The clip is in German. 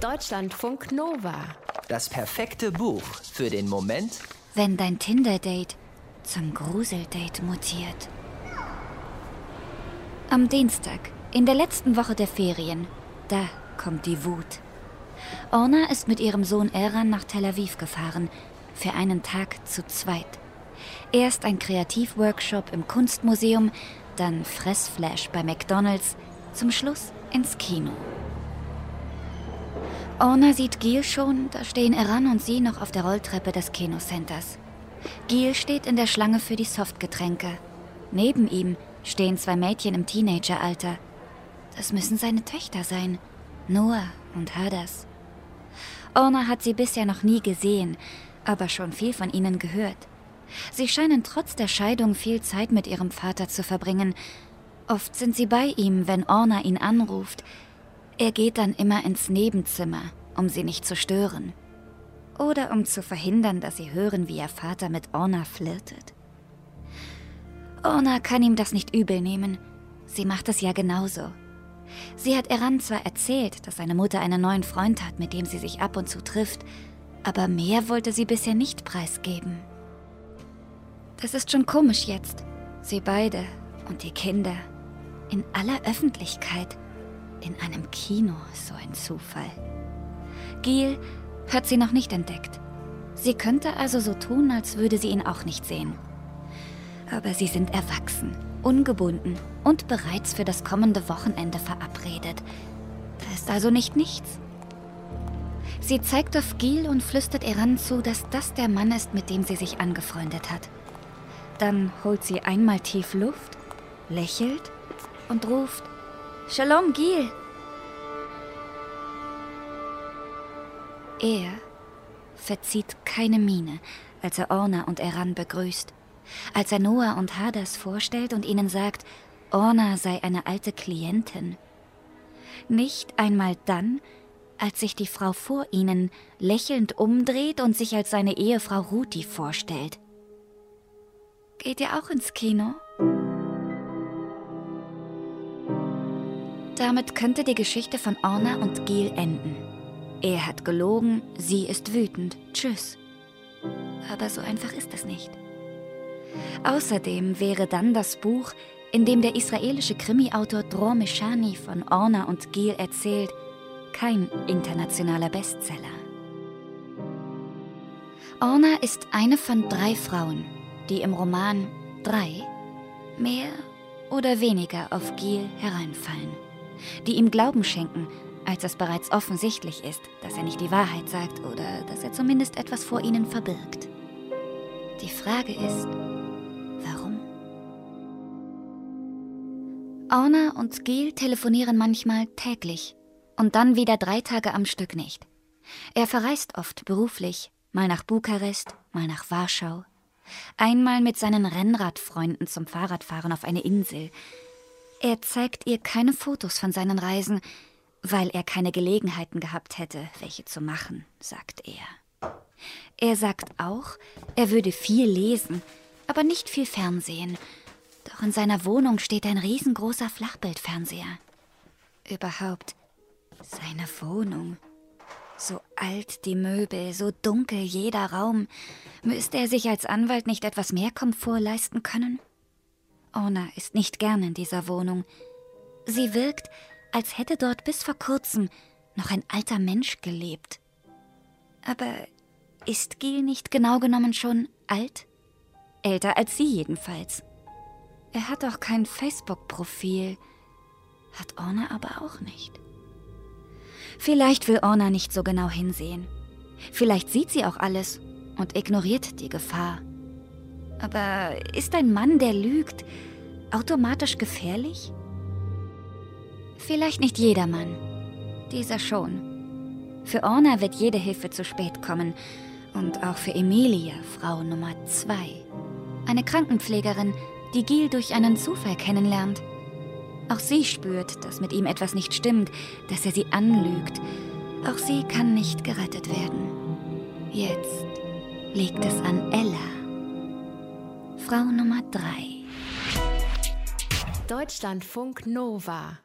Deutschlandfunk Nova. Das perfekte Buch für den Moment, wenn dein Tinder-Date zum Gruseldate mutiert. Am Dienstag, in der letzten Woche der Ferien, da kommt die Wut. Orna ist mit ihrem Sohn Eran nach Tel Aviv gefahren, für einen Tag zu zweit. Erst ein Kreativworkshop im Kunstmuseum, dann Fressflash bei McDonald's, zum Schluss ins Kino. Orna sieht Gil schon, da stehen Eran und sie noch auf der Rolltreppe des Kinocenters. Gil steht in der Schlange für die Softgetränke. Neben ihm stehen zwei Mädchen im Teenageralter. Das müssen seine Töchter sein, Noah und Hadas. Orna hat sie bisher noch nie gesehen, aber schon viel von ihnen gehört. Sie scheinen trotz der Scheidung viel Zeit mit ihrem Vater zu verbringen. Oft sind sie bei ihm, wenn Orna ihn anruft, er geht dann immer ins Nebenzimmer, um sie nicht zu stören. Oder um zu verhindern, dass sie hören, wie ihr Vater mit Orna flirtet. Orna kann ihm das nicht übel nehmen. Sie macht es ja genauso. Sie hat Eran zwar erzählt, dass seine Mutter einen neuen Freund hat, mit dem sie sich ab und zu trifft, aber mehr wollte sie bisher nicht preisgeben. Das ist schon komisch jetzt. Sie beide und die Kinder in aller Öffentlichkeit. In einem Kino, so ein Zufall. Giel hat sie noch nicht entdeckt. Sie könnte also so tun, als würde sie ihn auch nicht sehen. Aber sie sind erwachsen, ungebunden und bereits für das kommende Wochenende verabredet. Da ist also nicht nichts. Sie zeigt auf Gil und flüstert Eran zu, dass das der Mann ist, mit dem sie sich angefreundet hat. Dann holt sie einmal tief Luft, lächelt und ruft Shalom, Gil. Er verzieht keine Miene, als er Orna und Eran begrüßt. Als er Noah und Hadas vorstellt und ihnen sagt, Orna sei eine alte Klientin. Nicht einmal dann, als sich die Frau vor ihnen lächelnd umdreht und sich als seine Ehefrau Ruti vorstellt. Geht ihr auch ins Kino? Damit könnte die Geschichte von Orna und Gil enden. Er hat gelogen, sie ist wütend. Tschüss. Aber so einfach ist es nicht. Außerdem wäre dann das Buch, in dem der israelische Krimi-Autor Dror Meshani von Orna und Gil erzählt, kein internationaler Bestseller. Orna ist eine von drei Frauen, die im Roman drei mehr oder weniger auf Gil hereinfallen die ihm Glauben schenken, als es bereits offensichtlich ist, dass er nicht die Wahrheit sagt oder dass er zumindest etwas vor ihnen verbirgt. Die Frage ist, warum? Orna und Gil telefonieren manchmal täglich und dann wieder drei Tage am Stück nicht. Er verreist oft beruflich, mal nach Bukarest, mal nach Warschau, einmal mit seinen Rennradfreunden zum Fahrradfahren auf eine Insel, er zeigt ihr keine Fotos von seinen Reisen, weil er keine Gelegenheiten gehabt hätte, welche zu machen, sagt er. Er sagt auch, er würde viel lesen, aber nicht viel Fernsehen. Doch in seiner Wohnung steht ein riesengroßer Flachbildfernseher. Überhaupt, seine Wohnung. So alt die Möbel, so dunkel jeder Raum. Müsste er sich als Anwalt nicht etwas mehr Komfort leisten können? Orna ist nicht gern in dieser Wohnung. Sie wirkt, als hätte dort bis vor kurzem noch ein alter Mensch gelebt. Aber ist Gil nicht genau genommen schon alt? Älter als sie jedenfalls. Er hat auch kein Facebook-Profil. Hat Orna aber auch nicht. Vielleicht will Orna nicht so genau hinsehen. Vielleicht sieht sie auch alles und ignoriert die Gefahr. Aber ist ein Mann, der lügt, automatisch gefährlich? Vielleicht nicht jeder Mann. Dieser schon. Für Orna wird jede Hilfe zu spät kommen. Und auch für Emilia, Frau Nummer zwei. Eine Krankenpflegerin, die Gil durch einen Zufall kennenlernt. Auch sie spürt, dass mit ihm etwas nicht stimmt, dass er sie anlügt. Auch sie kann nicht gerettet werden. Jetzt liegt es an Ella. Frau Nummer 3. Deutschlandfunk Nova